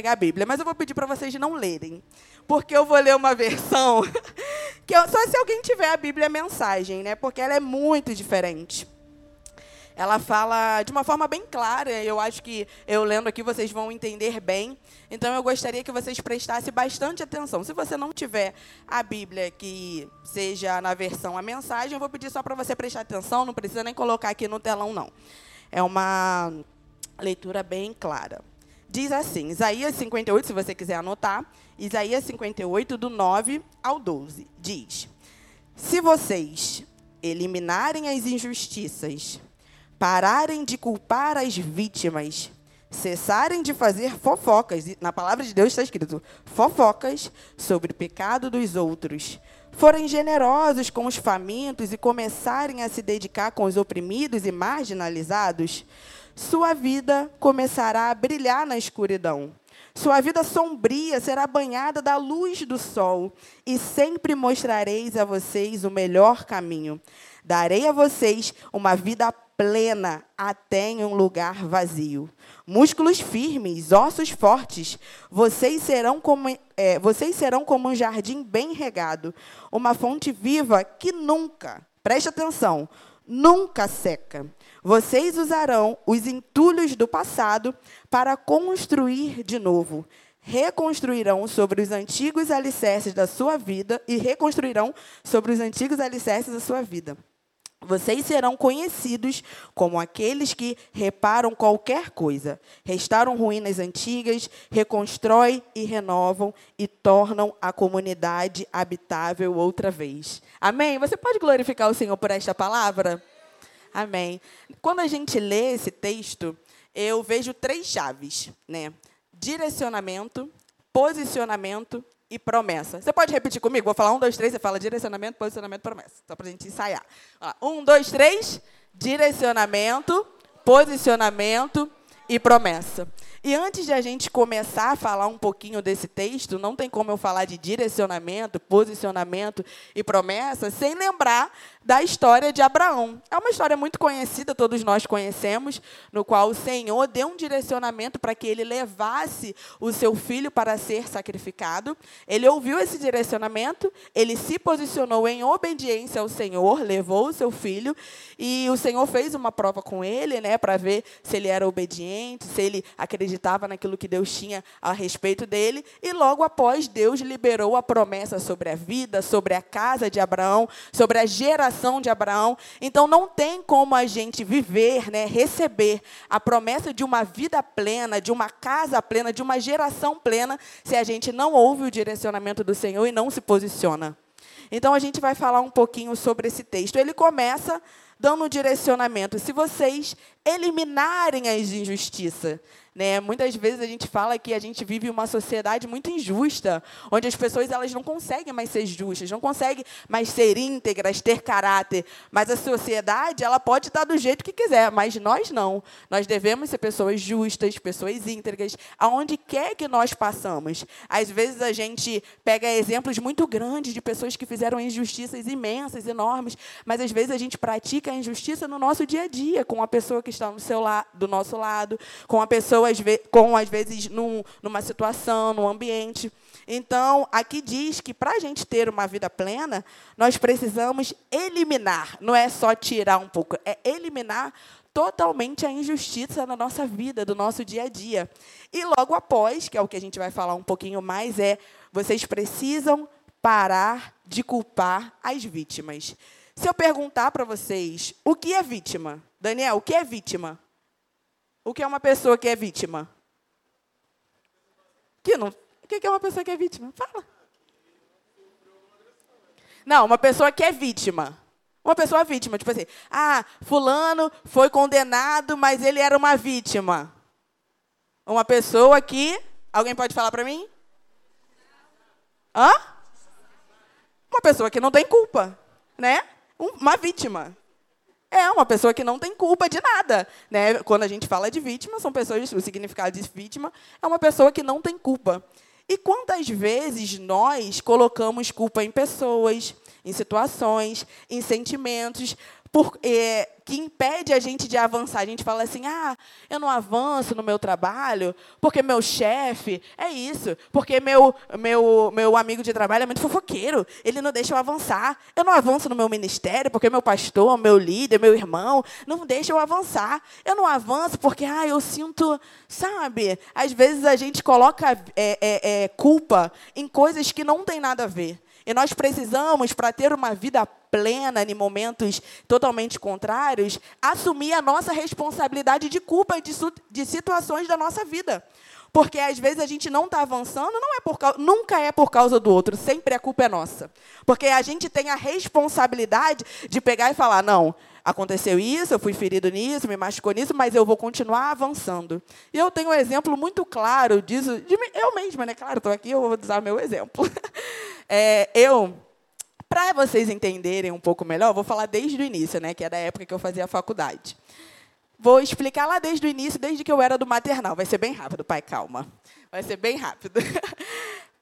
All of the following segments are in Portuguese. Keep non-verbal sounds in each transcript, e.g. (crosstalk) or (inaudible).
pegar a Bíblia, mas eu vou pedir para vocês não lerem, porque eu vou ler uma (laughs) versão que eu, só se alguém tiver a Bíblia mensagem, né? Porque ela é muito diferente. Ela fala de uma forma bem clara, eu acho que eu lendo aqui vocês vão entender bem. Então eu gostaria que vocês prestassem bastante atenção. Se você não tiver a Bíblia que seja na versão a mensagem, eu vou pedir só para você prestar atenção, não precisa nem colocar aqui no telão não. É uma leitura bem clara. Diz assim, Isaías 58, se você quiser anotar, Isaías 58, do 9 ao 12, diz: Se vocês eliminarem as injustiças, pararem de culpar as vítimas, cessarem de fazer fofocas, na palavra de Deus está escrito fofocas sobre o pecado dos outros, forem generosos com os famintos e começarem a se dedicar com os oprimidos e marginalizados, sua vida começará a brilhar na escuridão. Sua vida sombria será banhada da luz do sol, e sempre mostrareis a vocês o melhor caminho. Darei a vocês uma vida plena até em um lugar vazio. Músculos firmes, ossos fortes, vocês serão como, é, vocês serão como um jardim bem regado, uma fonte viva que nunca, preste atenção, nunca seca. Vocês usarão os entulhos do passado para construir de novo. Reconstruirão sobre os antigos alicerces da sua vida e reconstruirão sobre os antigos alicerces da sua vida. Vocês serão conhecidos como aqueles que reparam qualquer coisa, restauram ruínas antigas, reconstroem e renovam e tornam a comunidade habitável outra vez. Amém? Você pode glorificar o Senhor por esta palavra? Amém. Quando a gente lê esse texto, eu vejo três chaves, né? Direcionamento, posicionamento e promessa. Você pode repetir comigo? Vou falar um, dois, três. Você fala direcionamento, posicionamento, promessa. Só para a gente ensaiar. Um, dois, três. Direcionamento, posicionamento e promessa. E antes de a gente começar a falar um pouquinho desse texto, não tem como eu falar de direcionamento, posicionamento e promessa sem lembrar da história de Abraão. É uma história muito conhecida, todos nós conhecemos, no qual o Senhor deu um direcionamento para que ele levasse o seu filho para ser sacrificado. Ele ouviu esse direcionamento, ele se posicionou em obediência ao Senhor, levou o seu filho e o Senhor fez uma prova com ele, né, para ver se ele era obediente, se ele acreditava naquilo que Deus tinha a respeito dele, e logo após Deus liberou a promessa sobre a vida, sobre a casa de Abraão, sobre a geração de Abraão. Então não tem como a gente viver, né, receber a promessa de uma vida plena, de uma casa plena, de uma geração plena, se a gente não ouve o direcionamento do Senhor e não se posiciona. Então a gente vai falar um pouquinho sobre esse texto. Ele começa dando um direcionamento. Se vocês eliminarem as injustiças, né? Muitas vezes a gente fala que a gente vive uma sociedade muito injusta, onde as pessoas elas não conseguem mais ser justas, não conseguem mais ser íntegras, ter caráter. Mas a sociedade ela pode estar do jeito que quiser, mas nós não. Nós devemos ser pessoas justas, pessoas íntegras, aonde quer que nós passamos. Às vezes a gente pega exemplos muito grandes de pessoas que fizeram injustiças imensas, enormes, mas às vezes a gente pratica a injustiça no nosso dia a dia, com a pessoa que está no seu do nosso lado, com a pessoa com, às vezes, num, numa situação, num ambiente. Então, aqui diz que para a gente ter uma vida plena, nós precisamos eliminar, não é só tirar um pouco, é eliminar totalmente a injustiça na nossa vida, do nosso dia a dia. E logo após, que é o que a gente vai falar um pouquinho mais, é vocês precisam parar de culpar as vítimas. Se eu perguntar para vocês, o que é vítima? Daniel, o que é vítima? O que é uma pessoa que é vítima? Que não, o que é uma pessoa que é vítima? Fala. Não, uma pessoa que é vítima. Uma pessoa vítima, tipo assim, ah, fulano foi condenado, mas ele era uma vítima. Uma pessoa que, alguém pode falar para mim? Hã? Uma pessoa que não tem culpa, né? Uma vítima. É uma pessoa que não tem culpa de nada. Né? Quando a gente fala de vítima, são pessoas, o significado de vítima é uma pessoa que não tem culpa. E quantas vezes nós colocamos culpa em pessoas, em situações, em sentimentos, por, é, que impede a gente de avançar. A gente fala assim: ah, eu não avanço no meu trabalho porque meu chefe é isso, porque meu, meu, meu amigo de trabalho é muito fofoqueiro, ele não deixa eu avançar. Eu não avanço no meu ministério porque meu pastor, meu líder, meu irmão não deixa eu avançar. Eu não avanço porque ah, eu sinto, sabe? Às vezes a gente coloca é, é, é culpa em coisas que não tem nada a ver. E nós precisamos, para ter uma vida plena em momentos totalmente contrários, assumir a nossa responsabilidade de culpa de, de situações da nossa vida. Porque às vezes a gente não está avançando, não é por nunca é por causa do outro, sempre a culpa é nossa. Porque a gente tem a responsabilidade de pegar e falar: não, aconteceu isso, eu fui ferido nisso, me machucou nisso, mas eu vou continuar avançando. E eu tenho um exemplo muito claro disso, de eu mesma, né? Claro, estou aqui, eu vou usar meu exemplo. (laughs) É, eu para vocês entenderem um pouco melhor, vou falar desde o início, né, que é da época que eu fazia a faculdade. Vou explicar lá desde o início, desde que eu era do maternal. Vai ser bem rápido, pai, calma. Vai ser bem rápido. (laughs)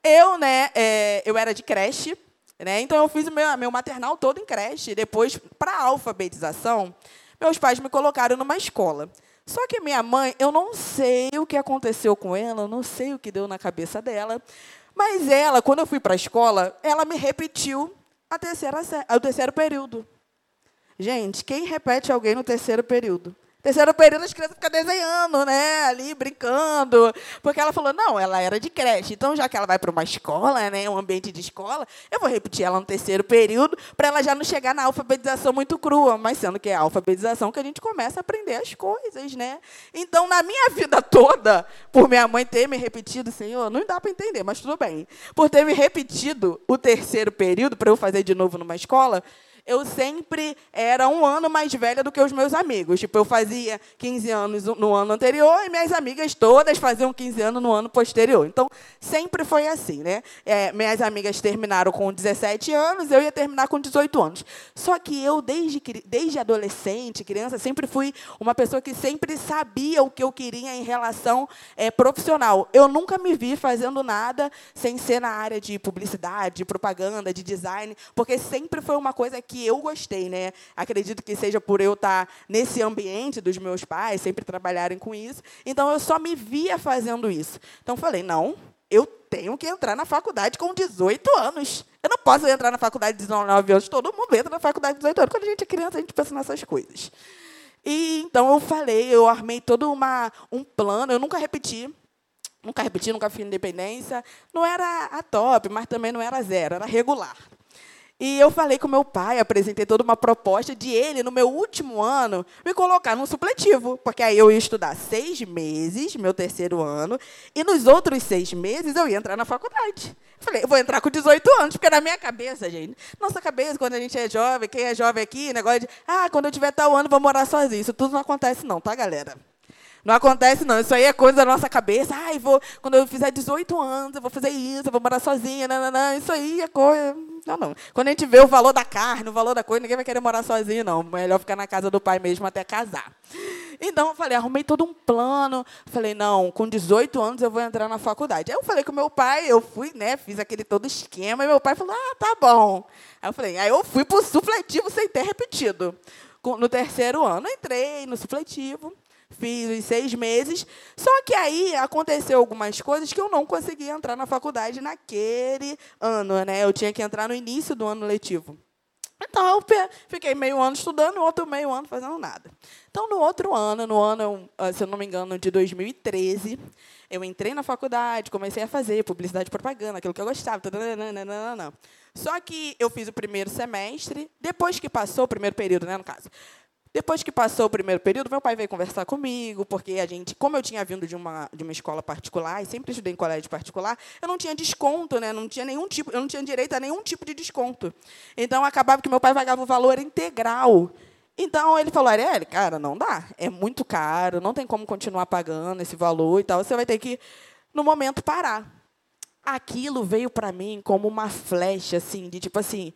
Eu, né, é, eu era de creche, né, então eu fiz o meu, meu maternal todo em creche. Depois, para a alfabetização, meus pais me colocaram numa escola. Só que minha mãe, eu não sei o que aconteceu com ela, eu não sei o que deu na cabeça dela, mas ela, quando eu fui para a escola, ela me repetiu a terceira, o terceiro período. Gente, quem repete alguém no terceiro período? Terceiro período, as crianças ficam desenhando, né? Ali, brincando. Porque ela falou, não, ela era de creche. Então, já que ela vai para uma escola, né? Um ambiente de escola, eu vou repetir ela no terceiro período, para ela já não chegar na alfabetização muito crua. Mas sendo que é a alfabetização que a gente começa a aprender as coisas, né? Então, na minha (laughs) vida toda, por minha mãe ter me repetido, Senhor, não dá para entender, mas tudo bem. Por ter me repetido o terceiro período, para eu fazer de novo numa escola, eu sempre era um ano mais velha do que os meus amigos. Tipo, eu fazia 15 anos no ano anterior e minhas amigas todas faziam 15 anos no ano posterior. Então, sempre foi assim, né? É, minhas amigas terminaram com 17 anos, eu ia terminar com 18 anos. Só que eu, desde, desde adolescente, criança, sempre fui uma pessoa que sempre sabia o que eu queria em relação é, profissional. Eu nunca me vi fazendo nada sem ser na área de publicidade, de propaganda, de design, porque sempre foi uma coisa que que eu gostei, né? Acredito que seja por eu estar nesse ambiente dos meus pais, sempre trabalharem com isso. Então eu só me via fazendo isso. Então falei, não, eu tenho que entrar na faculdade com 18 anos. Eu não posso entrar na faculdade de 19 anos. Todo mundo entra na faculdade de 18 anos. Quando a gente é criança, a gente pensa nessas coisas. E então eu falei, eu armei todo uma, um plano, eu nunca repeti. Nunca repeti, nunca fiz independência. Não era a top, mas também não era zero, era regular. E eu falei com meu pai, apresentei toda uma proposta de ele, no meu último ano, me colocar num supletivo. Porque aí eu ia estudar seis meses, meu terceiro ano, e nos outros seis meses eu ia entrar na faculdade. Falei, vou entrar com 18 anos, porque na minha cabeça, gente, nossa cabeça, quando a gente é jovem, quem é jovem aqui, negócio de, ah, quando eu tiver tal ano, vou morar sozinho. Isso tudo não acontece, não, tá, galera? Não acontece, não. Isso aí é coisa da nossa cabeça. Ai, vou, quando eu fizer 18 anos, eu vou fazer isso, eu vou morar sozinha. Não, não, não. Isso aí é coisa. Não, não. Quando a gente vê o valor da carne, o valor da coisa, ninguém vai querer morar sozinho, não. Melhor ficar na casa do pai mesmo até casar. Então, eu falei, arrumei todo um plano. Falei, não, com 18 anos eu vou entrar na faculdade. Aí eu falei com meu pai, eu fui, né, fiz aquele todo esquema, e meu pai falou, ah, tá bom. Aí eu falei, aí eu fui para o supletivo sem ter repetido. No terceiro ano, entrei no supletivo fiz os seis meses. Só que aí aconteceu algumas coisas que eu não consegui entrar na faculdade naquele ano, né? Eu tinha que entrar no início do ano letivo. Então, eu fiquei meio ano estudando, outro meio ano fazendo nada. Então, no outro ano, no ano, ah, se eu não me engano, de 2013, eu entrei na faculdade, comecei a fazer publicidade e propaganda, aquilo que eu gostava. Só que eu fiz o primeiro semestre, depois que passou o primeiro período, né, no caso. Depois que passou o primeiro período, meu pai veio conversar comigo, porque a gente, como eu tinha vindo de uma, de uma escola particular e sempre estudei em colégio particular, eu não tinha desconto, né? Não tinha nenhum tipo, eu não tinha direito a nenhum tipo de desconto. Então acabava que meu pai pagava o valor integral. Então ele falou, Ariel, cara, não dá, é muito caro, não tem como continuar pagando esse valor e tal, você vai ter que no momento parar. Aquilo veio para mim como uma flecha assim, de tipo assim,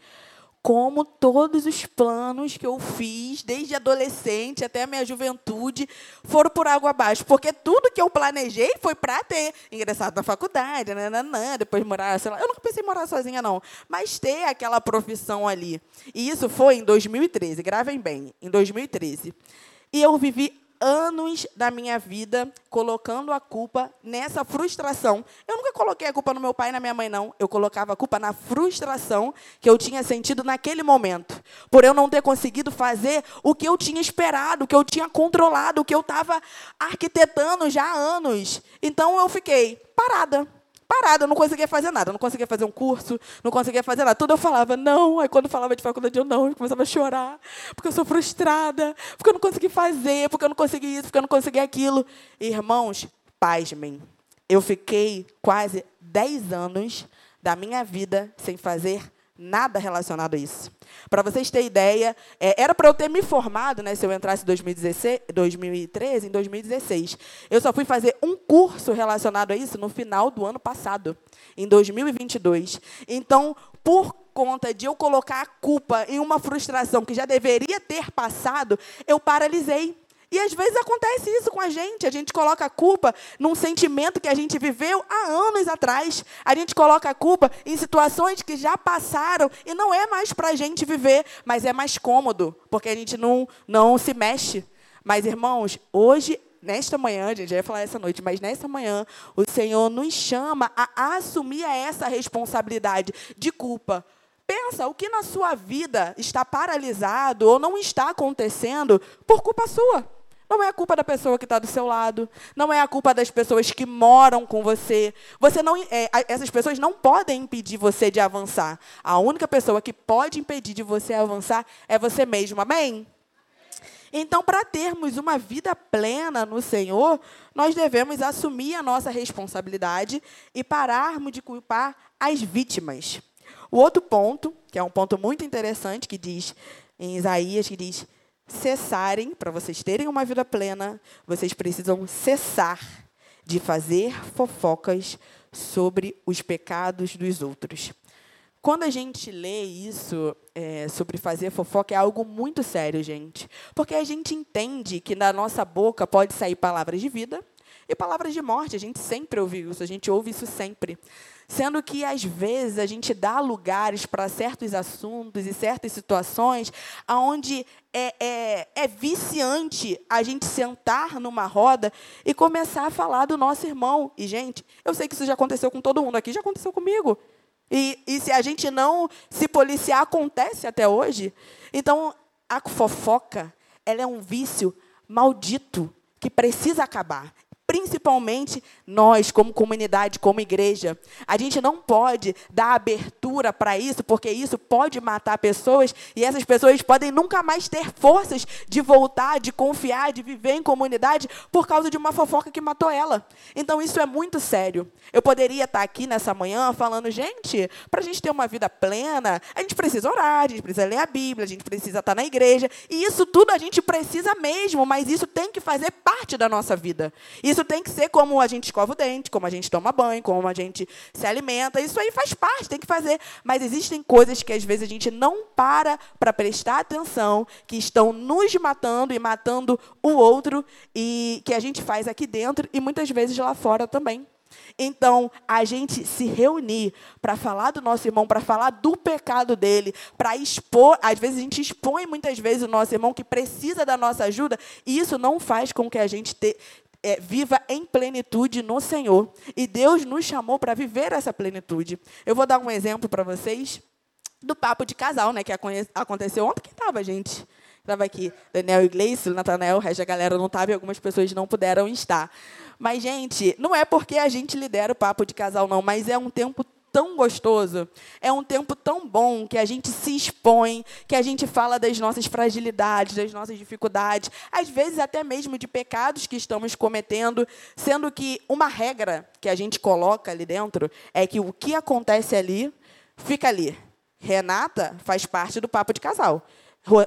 como todos os planos que eu fiz, desde adolescente até a minha juventude, foram por água abaixo. Porque tudo que eu planejei foi para ter ingressado na faculdade, nananã, depois morar, sei lá. Eu nunca pensei em morar sozinha, não. Mas ter aquela profissão ali. E isso foi em 2013, gravem bem, em 2013. E eu vivi anos da minha vida colocando a culpa nessa frustração. Eu nunca coloquei a culpa no meu pai e na minha mãe, não. Eu colocava a culpa na frustração que eu tinha sentido naquele momento. Por eu não ter conseguido fazer o que eu tinha esperado, o que eu tinha controlado, o que eu estava arquitetando já há anos. Então eu fiquei parada parada, eu não conseguia fazer nada, não conseguia fazer um curso, não conseguia fazer nada. Tudo eu falava não, aí quando falava de faculdade eu não, eu começava a chorar, porque eu sou frustrada, porque eu não consegui fazer, porque eu não consegui isso, porque eu não consegui aquilo. Irmãos, pasmem, eu fiquei quase 10 anos da minha vida sem fazer nada relacionado a isso. Para vocês terem ideia, é, era para eu ter me formado, né, se eu entrasse em 2016, 2013, em 2016. Eu só fui fazer um curso relacionado a isso no final do ano passado, em 2022. Então, por conta de eu colocar a culpa em uma frustração que já deveria ter passado, eu paralisei. E às vezes acontece isso com a gente. A gente coloca a culpa num sentimento que a gente viveu há anos atrás. A gente coloca a culpa em situações que já passaram e não é mais para a gente viver, mas é mais cômodo, porque a gente não, não se mexe. Mas, irmãos, hoje nesta manhã, a gente já ia falar essa noite, mas nesta manhã, o Senhor nos chama a assumir essa responsabilidade de culpa. Pensa o que na sua vida está paralisado ou não está acontecendo por culpa sua. Não é a culpa da pessoa que está do seu lado. Não é a culpa das pessoas que moram com você. Você não, é, essas pessoas não podem impedir você de avançar. A única pessoa que pode impedir de você avançar é você mesmo. Amém? Então, para termos uma vida plena no Senhor, nós devemos assumir a nossa responsabilidade e pararmos de culpar as vítimas. O outro ponto, que é um ponto muito interessante, que diz em Isaías, que diz: cessarem, para vocês terem uma vida plena, vocês precisam cessar de fazer fofocas sobre os pecados dos outros. Quando a gente lê isso é, sobre fazer fofoca, é algo muito sério, gente. Porque a gente entende que da nossa boca pode sair palavras de vida e palavras de morte. A gente sempre ouve isso, a gente ouve isso sempre. Sendo que, às vezes, a gente dá lugares para certos assuntos e certas situações onde é, é, é viciante a gente sentar numa roda e começar a falar do nosso irmão. E, gente, eu sei que isso já aconteceu com todo mundo aqui, já aconteceu comigo. E, e se a gente não se policiar, acontece até hoje. Então, a fofoca, ela é um vício maldito que precisa acabar principalmente nós, como comunidade, como igreja. A gente não pode dar abertura para isso, porque isso pode matar pessoas e essas pessoas podem nunca mais ter forças de voltar, de confiar, de viver em comunidade por causa de uma fofoca que matou ela. Então isso é muito sério. Eu poderia estar aqui nessa manhã falando, gente, para a gente ter uma vida plena, a gente precisa orar, a gente precisa ler a Bíblia, a gente precisa estar na igreja, e isso tudo a gente precisa mesmo, mas isso tem que fazer parte da nossa vida. Isso isso tem que ser como a gente escova o dente, como a gente toma banho, como a gente se alimenta. Isso aí faz parte, tem que fazer. Mas existem coisas que às vezes a gente não para para prestar atenção, que estão nos matando e matando o outro, e que a gente faz aqui dentro e muitas vezes lá fora também. Então, a gente se reunir para falar do nosso irmão, para falar do pecado dele, para expor, às vezes a gente expõe muitas vezes o nosso irmão que precisa da nossa ajuda, e isso não faz com que a gente te, é, viva em plenitude no Senhor. E Deus nos chamou para viver essa plenitude. Eu vou dar um exemplo para vocês do papo de casal, né, que aconteceu ontem. Quem estava, gente? Estava aqui, Daniel Iglesias, Natanael, o resto da galera não estava e algumas pessoas não puderam estar. Mas, gente, não é porque a gente lidera o papo de casal, não, mas é um tempo tão gostoso, é um tempo tão bom que a gente se expõe, que a gente fala das nossas fragilidades, das nossas dificuldades, às vezes até mesmo de pecados que estamos cometendo, sendo que uma regra que a gente coloca ali dentro é que o que acontece ali fica ali. Renata faz parte do papo de casal.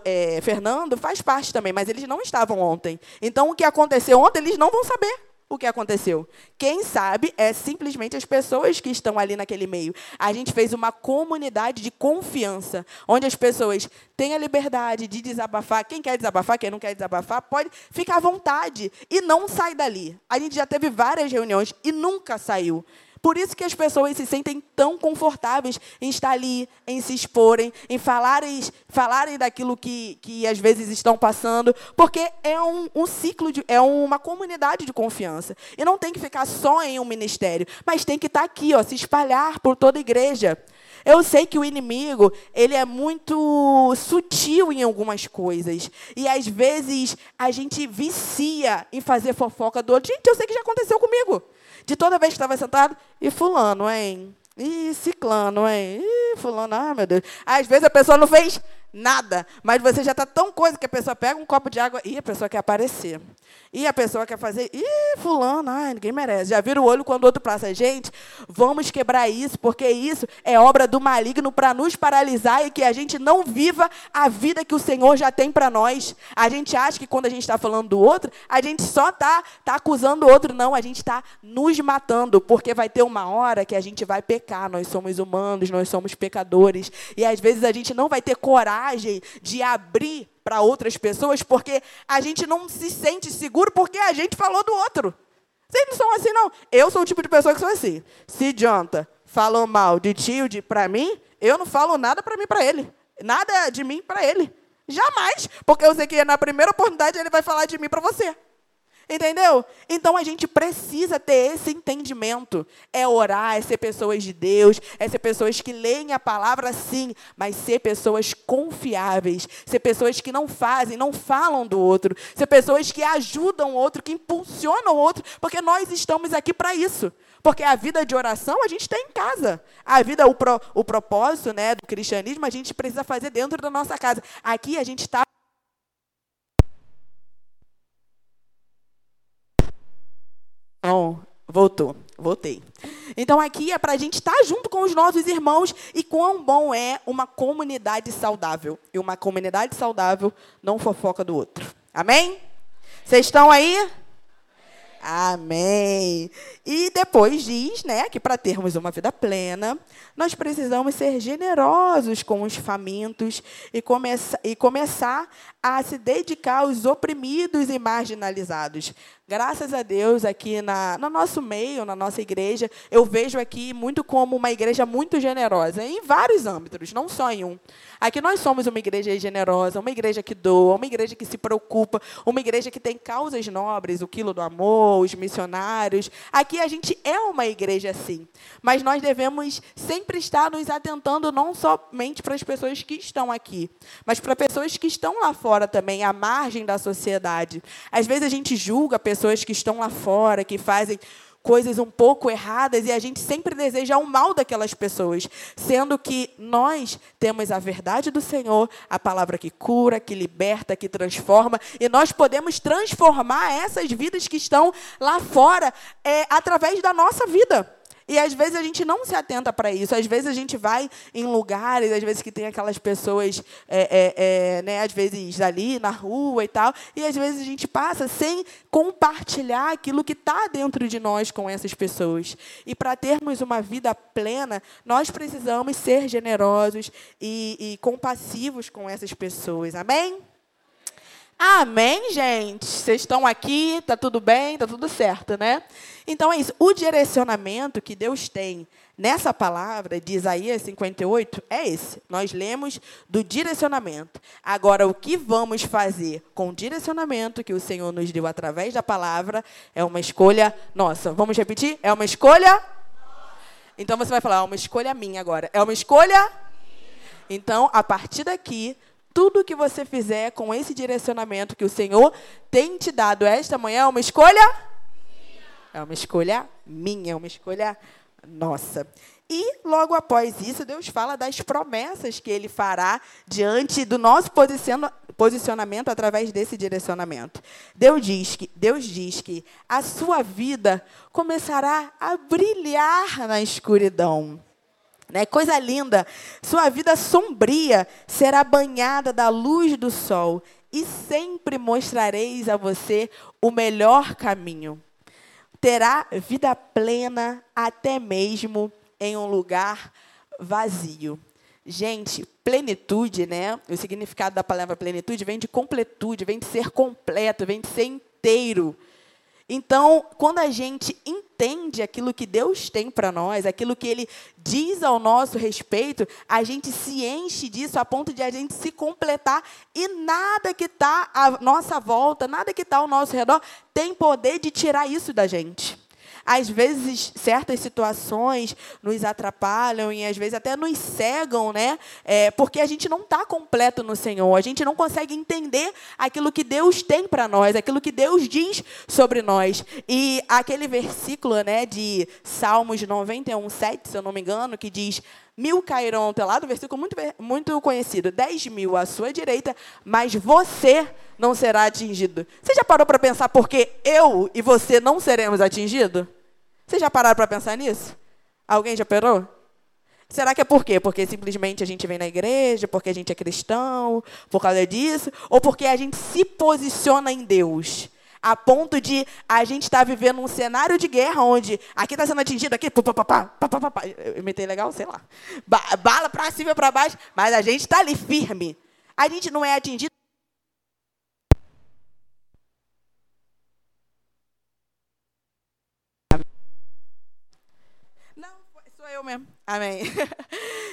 É, Fernando faz parte também, mas eles não estavam ontem. Então, o que aconteceu ontem, eles não vão saber. O que aconteceu? Quem sabe é simplesmente as pessoas que estão ali naquele meio. A gente fez uma comunidade de confiança, onde as pessoas têm a liberdade de desabafar. Quem quer desabafar, quem não quer desabafar, pode ficar à vontade e não sai dali. A gente já teve várias reuniões e nunca saiu. Por isso que as pessoas se sentem tão confortáveis em estar ali, em se exporem, em falarem, falarem daquilo que, que às vezes estão passando, porque é um, um ciclo, de, é uma comunidade de confiança. E não tem que ficar só em um ministério, mas tem que estar aqui, ó, se espalhar por toda a igreja. Eu sei que o inimigo, ele é muito sutil em algumas coisas. E às vezes a gente vicia em fazer fofoca do outro. Gente, eu sei que já aconteceu comigo. De toda vez que estava sentado, e fulano, hein? E ciclano, hein? Ih, fulano, ah, meu Deus. Às vezes a pessoa não fez nada, mas você já está tão coisa que a pessoa pega um copo de água e a pessoa quer aparecer. E a pessoa quer fazer, ih, fulano, ai, ninguém merece. Já vira o olho quando o outro passa. Gente, vamos quebrar isso, porque isso é obra do maligno para nos paralisar e que a gente não viva a vida que o Senhor já tem para nós. A gente acha que quando a gente está falando do outro, a gente só está tá acusando o outro. Não, a gente está nos matando, porque vai ter uma hora que a gente vai pecar. Nós somos humanos, nós somos pecadores. E às vezes a gente não vai ter coragem de abrir para outras pessoas porque a gente não se sente seguro porque a gente falou do outro. Vocês não são assim, não. Eu sou o tipo de pessoa que sou assim. Se Jonta falou mal de tio de para mim, eu não falo nada para mim para ele. Nada de mim para ele. Jamais. Porque eu sei que na primeira oportunidade ele vai falar de mim para você. Entendeu? Então a gente precisa ter esse entendimento. É orar, é ser pessoas de Deus, é ser pessoas que leem a palavra sim, mas ser pessoas confiáveis, ser pessoas que não fazem, não falam do outro, ser pessoas que ajudam o outro, que impulsionam o outro, porque nós estamos aqui para isso. Porque a vida de oração a gente tem em casa. A vida, o, pro, o propósito né, do cristianismo, a gente precisa fazer dentro da nossa casa. Aqui a gente está Não, voltou, voltei. Então aqui é para a gente estar tá junto com os nossos irmãos e quão bom é uma comunidade saudável. E uma comunidade saudável não fofoca do outro. Amém? Vocês estão aí? Amém. E depois diz, né, que para termos uma vida plena, nós precisamos ser generosos com os famintos e, e começar a se dedicar aos oprimidos e marginalizados. Graças a Deus, aqui na, no nosso meio, na nossa igreja, eu vejo aqui muito como uma igreja muito generosa, em vários âmbitos, não só em um. Aqui nós somos uma igreja generosa, uma igreja que doa, uma igreja que se preocupa, uma igreja que tem causas nobres, o quilo do amor, os missionários. Aqui a gente é uma igreja assim. Mas nós devemos sempre estar nos atentando não somente para as pessoas que estão aqui, mas para pessoas que estão lá fora também, à margem da sociedade. Às vezes a gente julga pessoas pessoas que estão lá fora, que fazem coisas um pouco erradas e a gente sempre deseja o mal daquelas pessoas, sendo que nós temos a verdade do Senhor, a palavra que cura, que liberta, que transforma, e nós podemos transformar essas vidas que estão lá fora é, através da nossa vida. E às vezes a gente não se atenta para isso. Às vezes a gente vai em lugares, às vezes que tem aquelas pessoas, é, é, é, né, às vezes ali na rua e tal, e às vezes a gente passa sem compartilhar aquilo que está dentro de nós com essas pessoas. E para termos uma vida plena, nós precisamos ser generosos e, e compassivos com essas pessoas. Amém? Amém, gente? Vocês estão aqui, tá tudo bem, tá tudo certo, né? Então é isso. O direcionamento que Deus tem nessa palavra de Isaías 58 é esse. Nós lemos do direcionamento. Agora, o que vamos fazer com o direcionamento que o Senhor nos deu através da palavra é uma escolha nossa. Vamos repetir? É uma escolha? Então você vai falar, é uma escolha minha agora. É uma escolha? Então, a partir daqui, tudo que você fizer com esse direcionamento que o Senhor tem te dado esta manhã é uma escolha? É uma escolha minha, é uma escolha nossa. E logo após isso, Deus fala das promessas que Ele fará diante do nosso posicionamento através desse direcionamento. Deus diz que, Deus diz que a sua vida começará a brilhar na escuridão. Né? Coisa linda. Sua vida sombria será banhada da luz do sol e sempre mostrareis a você o melhor caminho. terá vida plena até mesmo em um lugar vazio. Gente, plenitude, né? O significado da palavra plenitude vem de completude, vem de ser completo, vem de ser inteiro. Então, quando a gente entende aquilo que Deus tem para nós, aquilo que Ele diz ao nosso respeito, a gente se enche disso a ponto de a gente se completar e nada que está à nossa volta, nada que está ao nosso redor, tem poder de tirar isso da gente. Às vezes, certas situações nos atrapalham e às vezes até nos cegam, né? É, porque a gente não está completo no Senhor. A gente não consegue entender aquilo que Deus tem para nós, aquilo que Deus diz sobre nós. E aquele versículo, né, de Salmos 91, 7, se eu não me engano, que diz mil cairão ao teu lado, versículo muito, muito conhecido, dez mil à sua direita, mas você não será atingido. Você já parou para pensar por que eu e você não seremos atingidos? Você já pararam para pensar nisso? Alguém já parou? Será que é por quê? Porque simplesmente a gente vem na igreja, porque a gente é cristão, por causa disso? Ou porque a gente se posiciona em Deus? A ponto de a gente estar tá vivendo um cenário de guerra onde aqui está sendo atingido, aqui, papapá, papapá. Eu imitei legal? Sei lá. Bala para cima e para baixo, mas a gente está ali firme. A gente não é atingido eu mesmo. Amém. (laughs)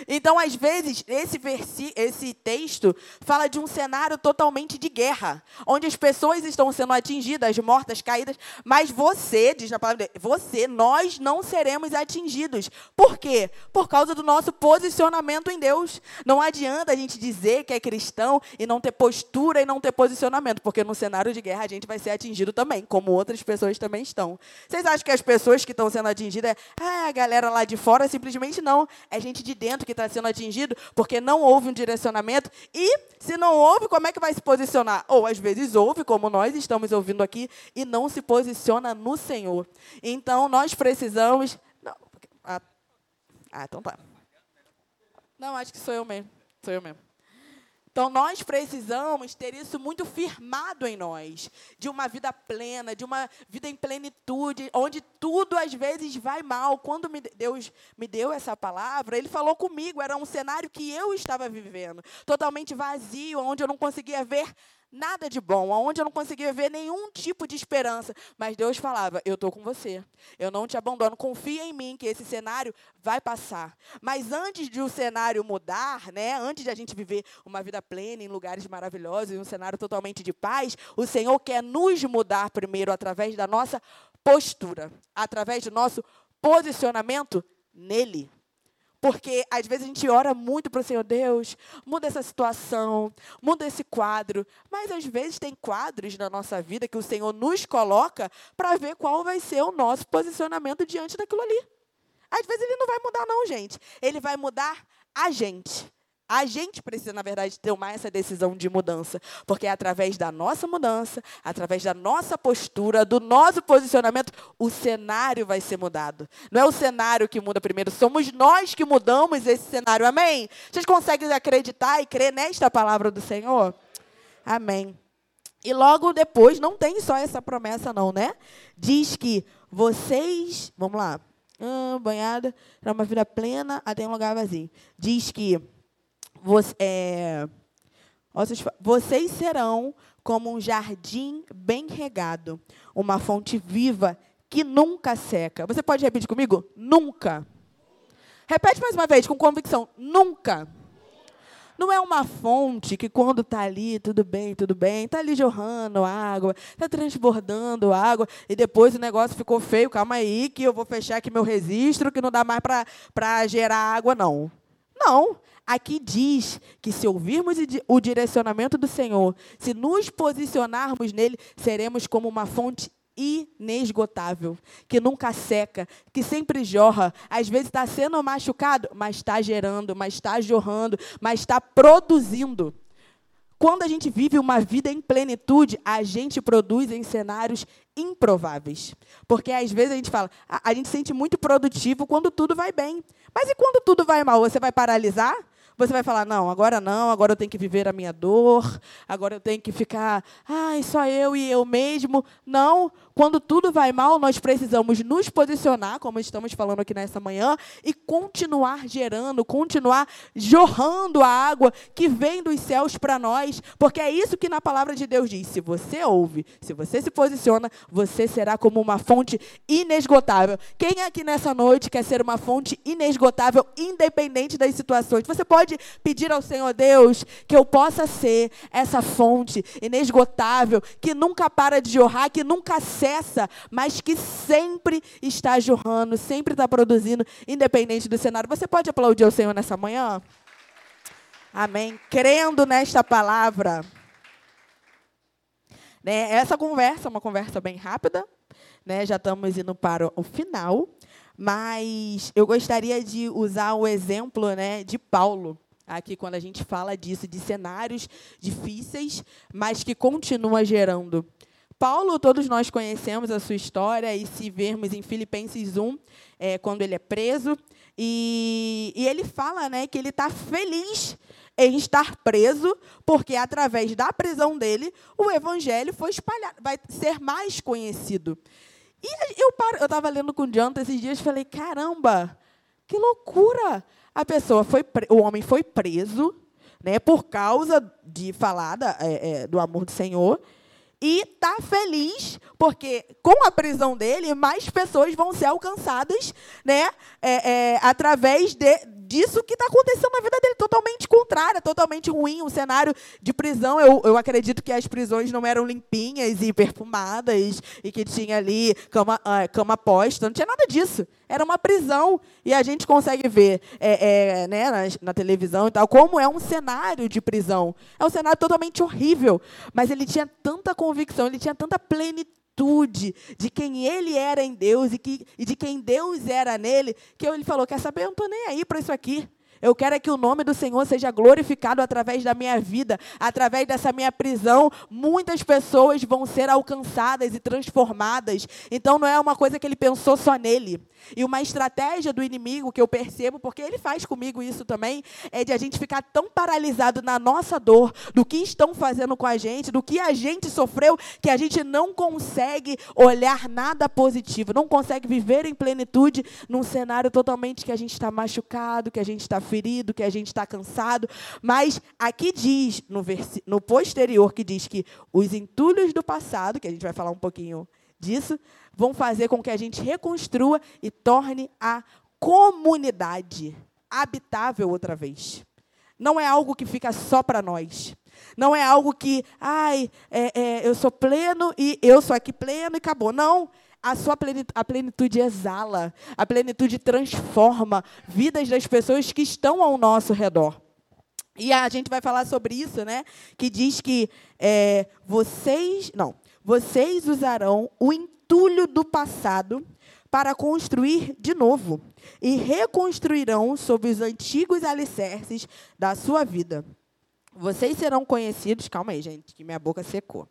Então, às vezes, esse, versi esse texto fala de um cenário totalmente de guerra, onde as pessoas estão sendo atingidas, mortas, caídas, mas você, diz na palavra, você, nós não seremos atingidos. Por quê? Por causa do nosso posicionamento em Deus. Não adianta a gente dizer que é cristão e não ter postura e não ter posicionamento, porque no cenário de guerra a gente vai ser atingido também, como outras pessoas também estão. Vocês acham que as pessoas que estão sendo atingidas, é a galera lá de fora simplesmente não. É gente de dentro que está sendo atingido porque não houve um direcionamento. E, se não houve, como é que vai se posicionar? Ou, às vezes, houve, como nós estamos ouvindo aqui, e não se posiciona no Senhor. Então, nós precisamos. Não, ah, ah, então tá. Não, acho que sou eu mesmo. Sou eu mesmo. Então, nós precisamos ter isso muito firmado em nós, de uma vida plena, de uma vida em plenitude, onde tudo às vezes vai mal. Quando me, Deus me deu essa palavra, Ele falou comigo, era um cenário que eu estava vivendo, totalmente vazio, onde eu não conseguia ver nada de bom, onde eu não conseguia ver nenhum tipo de esperança. Mas Deus falava: Eu estou com você, eu não te abandono, confia em mim que esse cenário vai passar. Mas antes de o cenário mudar, né, antes de a gente viver uma vida plena em lugares maravilhosos, um cenário totalmente de paz, o Senhor quer nos mudar primeiro através da nossa postura, através do nosso posicionamento nele. Porque às vezes a gente ora muito para o Senhor, Deus, muda essa situação, muda esse quadro. Mas às vezes tem quadros na nossa vida que o Senhor nos coloca para ver qual vai ser o nosso posicionamento diante daquilo ali. Às vezes ele não vai mudar, não, gente. Ele vai mudar a gente. A gente precisa, na verdade, tomar essa decisão de mudança, porque é através da nossa mudança, através da nossa postura, do nosso posicionamento, o cenário vai ser mudado. Não é o cenário que muda primeiro, somos nós que mudamos esse cenário. Amém? Vocês conseguem acreditar e crer nesta palavra do Senhor? Amém. E logo depois, não tem só essa promessa, não, né? Diz que vocês. Vamos lá. Hum, banhada, para uma vida plena até um lugar vazio. Diz que você, é, vocês serão como um jardim bem regado, uma fonte viva que nunca seca. Você pode repetir comigo? Nunca. Repete mais uma vez, com convicção. Nunca. Não é uma fonte que quando está ali, tudo bem, tudo bem, está ali jorrando água, está transbordando água, e depois o negócio ficou feio, calma aí, que eu vou fechar aqui meu registro, que não dá mais para gerar água, não. Não. Aqui diz que se ouvirmos o direcionamento do Senhor, se nos posicionarmos nele, seremos como uma fonte inesgotável, que nunca seca, que sempre jorra. Às vezes está sendo machucado, mas está gerando, mas está jorrando, mas está produzindo. Quando a gente vive uma vida em plenitude, a gente produz em cenários improváveis. Porque às vezes a gente fala, a, a gente se sente muito produtivo quando tudo vai bem. Mas e quando tudo vai mal? Você vai paralisar? Você vai falar: não, agora não, agora eu tenho que viver a minha dor, agora eu tenho que ficar, ai, só eu e eu mesmo. Não, quando tudo vai mal, nós precisamos nos posicionar, como estamos falando aqui nessa manhã, e continuar gerando, continuar jorrando a água que vem dos céus para nós, porque é isso que na palavra de Deus diz: se você ouve, se você se posiciona, você será como uma fonte inesgotável. Quem aqui nessa noite quer ser uma fonte inesgotável, independente das situações? Você pode pedir ao Senhor Deus que eu possa ser essa fonte inesgotável, que nunca para de jorrar, que nunca cessa, mas que sempre está jorrando, sempre está produzindo, independente do cenário. Você pode aplaudir ao Senhor nessa manhã? Amém. Crendo nesta palavra. Né, essa conversa é uma conversa bem rápida, né, já estamos indo para o final, mas eu gostaria de usar o exemplo né, de Paulo aqui quando a gente fala disso, de cenários difíceis, mas que continua gerando. Paulo, todos nós conhecemos a sua história, e se vermos em Filipenses 1, é, quando ele é preso, e, e ele fala né, que ele está feliz em estar preso, porque através da prisão dele, o evangelho foi espalhado, vai ser mais conhecido. E eu estava lendo com o Janta esses dias e falei, caramba, que loucura! A pessoa foi, o homem foi preso, né, por causa de falar da, é, é, do amor do Senhor, e está feliz porque com a prisão dele mais pessoas vão ser alcançadas, né, é, é através de, disso que está acontecendo na vida dele, totalmente contrária, totalmente ruim. Um cenário de prisão, eu, eu acredito que as prisões não eram limpinhas e perfumadas, e que tinha ali cama, uh, cama posta, não tinha nada disso. Era uma prisão. E a gente consegue ver é, é, né, na, na televisão e tal, como é um cenário de prisão. É um cenário totalmente horrível. Mas ele tinha tanta convicção, ele tinha tanta plenitude de quem ele era em Deus e, que, e de quem Deus era nele, que ele falou: Quer saber? Eu não estou nem aí para isso aqui. Eu quero é que o nome do Senhor seja glorificado através da minha vida, através dessa minha prisão. Muitas pessoas vão ser alcançadas e transformadas. Então não é uma coisa que ele pensou só nele. E uma estratégia do inimigo que eu percebo, porque ele faz comigo isso também, é de a gente ficar tão paralisado na nossa dor, do que estão fazendo com a gente, do que a gente sofreu, que a gente não consegue olhar nada positivo, não consegue viver em plenitude num cenário totalmente que a gente está machucado, que a gente está ferido, que a gente está cansado. Mas aqui diz, no, no posterior, que diz que os entulhos do passado, que a gente vai falar um pouquinho disso, vão fazer com que a gente reconstrua e torne a comunidade habitável outra vez. Não é algo que fica só para nós. Não é algo que, ai, é, é, eu sou pleno e eu sou aqui pleno e acabou. Não. A sua plenitude, a plenitude exala, a plenitude transforma vidas das pessoas que estão ao nosso redor. E a gente vai falar sobre isso, né? Que diz que é, vocês, não, vocês usarão o entulho do passado para construir de novo e reconstruirão sobre os antigos alicerces da sua vida. Vocês serão conhecidos. Calma aí, gente, que minha boca secou.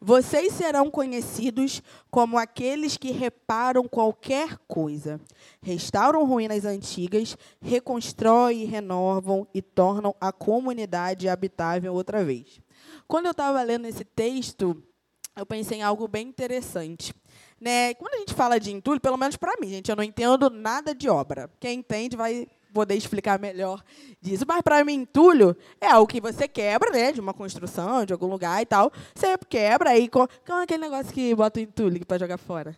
Vocês serão conhecidos como aqueles que reparam qualquer coisa, restauram ruínas antigas, reconstroem, renovam e tornam a comunidade habitável outra vez. Quando eu estava lendo esse texto, eu pensei em algo bem interessante. Né? Quando a gente fala de entulho, pelo menos para mim, gente, eu não entendo nada de obra. Quem entende vai poder explicar melhor disso. Mas para mim, entulho é algo que você quebra, né? De uma construção, de algum lugar e tal. Você quebra e. Com... Qual é aquele negócio que bota o entulho para jogar fora?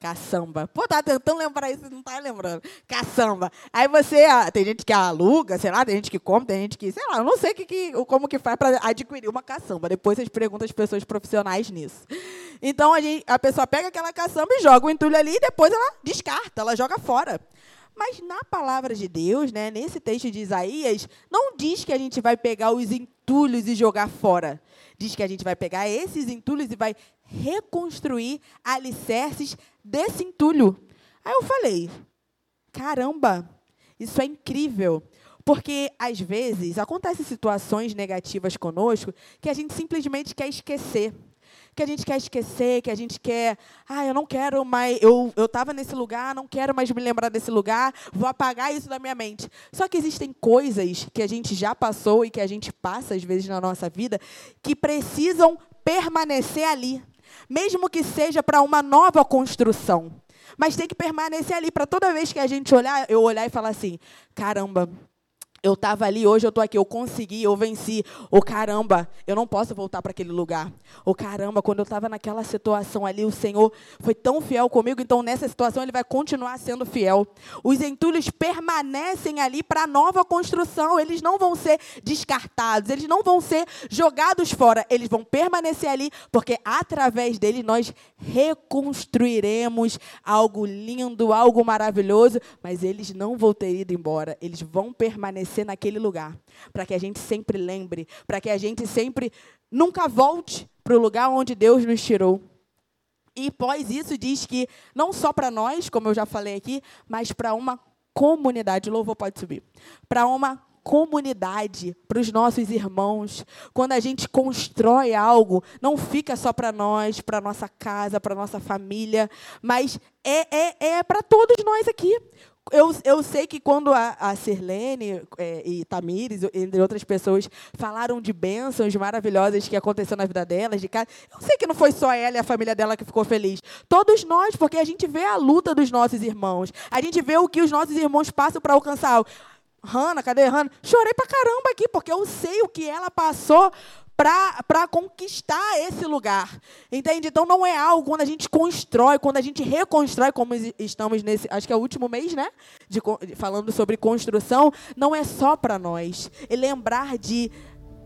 Caçamba. Pô, tá tentando lembrar isso, não tá lembrando. Caçamba. Aí você, ah, tem gente que aluga, sei lá, tem gente que compra, tem gente que, sei lá, eu não sei que, que, como que faz para adquirir uma caçamba. Depois vocês perguntam às pessoas profissionais nisso. Então a, gente, a pessoa pega aquela caçamba e joga o entulho ali e depois ela descarta, ela joga fora. Mas na palavra de Deus, né, nesse texto de Isaías, não diz que a gente vai pegar os entulhos e jogar fora. Diz que a gente vai pegar esses entulhos e vai reconstruir alicerces desse entulho. Aí eu falei: caramba, isso é incrível. Porque, às vezes, acontecem situações negativas conosco que a gente simplesmente quer esquecer que a gente quer esquecer, que a gente quer, ah, eu não quero mais, eu estava nesse lugar, não quero mais me lembrar desse lugar, vou apagar isso da minha mente. Só que existem coisas que a gente já passou e que a gente passa às vezes na nossa vida que precisam permanecer ali, mesmo que seja para uma nova construção. Mas tem que permanecer ali para toda vez que a gente olhar, eu olhar e falar assim: caramba, eu estava ali, hoje eu estou aqui, eu consegui, eu venci. O oh, caramba, eu não posso voltar para aquele lugar. O oh, caramba, quando eu estava naquela situação ali, o Senhor foi tão fiel comigo, então nessa situação Ele vai continuar sendo fiel. Os entulhos permanecem ali para a nova construção, eles não vão ser descartados, eles não vão ser jogados fora, eles vão permanecer ali, porque através dele nós reconstruiremos algo lindo, algo maravilhoso, mas eles não vão ter ido embora, eles vão permanecer naquele lugar, para que a gente sempre lembre, para que a gente sempre nunca volte para o lugar onde Deus nos tirou. E pós isso diz que não só para nós, como eu já falei aqui, mas para uma comunidade, louvor pode subir, para uma comunidade, para os nossos irmãos. Quando a gente constrói algo, não fica só para nós, para nossa casa, para nossa família, mas é, é, é para todos nós aqui eu, eu sei que quando a, a Sirlene é, e Tamires, entre outras pessoas, falaram de bênçãos maravilhosas que aconteceu na vida delas, de casa, eu sei que não foi só ela e a família dela que ficou feliz. Todos nós, porque a gente vê a luta dos nossos irmãos. A gente vê o que os nossos irmãos passam para alcançar. Hanna, cadê Hanna? Chorei pra caramba aqui, porque eu sei o que ela passou para conquistar esse lugar. Entende? Então não é algo quando a gente constrói, quando a gente reconstrói, como estamos nesse, acho que é o último mês, né? De, falando sobre construção, não é só para nós. E lembrar de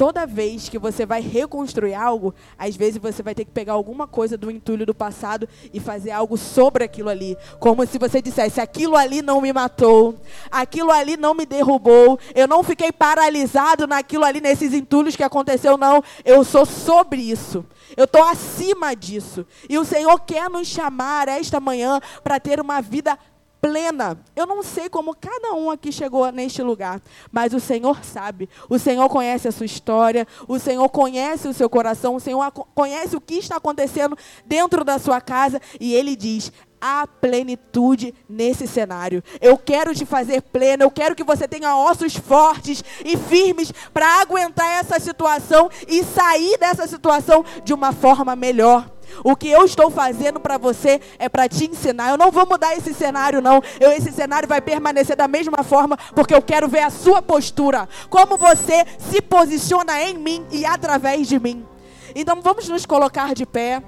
toda vez que você vai reconstruir algo, às vezes você vai ter que pegar alguma coisa do entulho do passado e fazer algo sobre aquilo ali. Como se você dissesse: aquilo ali não me matou, aquilo ali não me derrubou, eu não fiquei paralisado naquilo ali, nesses entulhos que aconteceu, não. Eu sou sobre isso. Eu estou acima disso. E o Senhor quer nos chamar esta manhã para ter uma vida plena. Eu não sei como cada um aqui chegou neste lugar, mas o Senhor sabe. O Senhor conhece a sua história, o Senhor conhece o seu coração, o Senhor conhece o que está acontecendo dentro da sua casa e ele diz: há plenitude nesse cenário. Eu quero te fazer pleno, eu quero que você tenha ossos fortes e firmes para aguentar essa situação e sair dessa situação de uma forma melhor. O que eu estou fazendo para você é para te ensinar. Eu não vou mudar esse cenário, não. Eu, esse cenário vai permanecer da mesma forma, porque eu quero ver a sua postura. Como você se posiciona em mim e através de mim. Então vamos nos colocar de pé.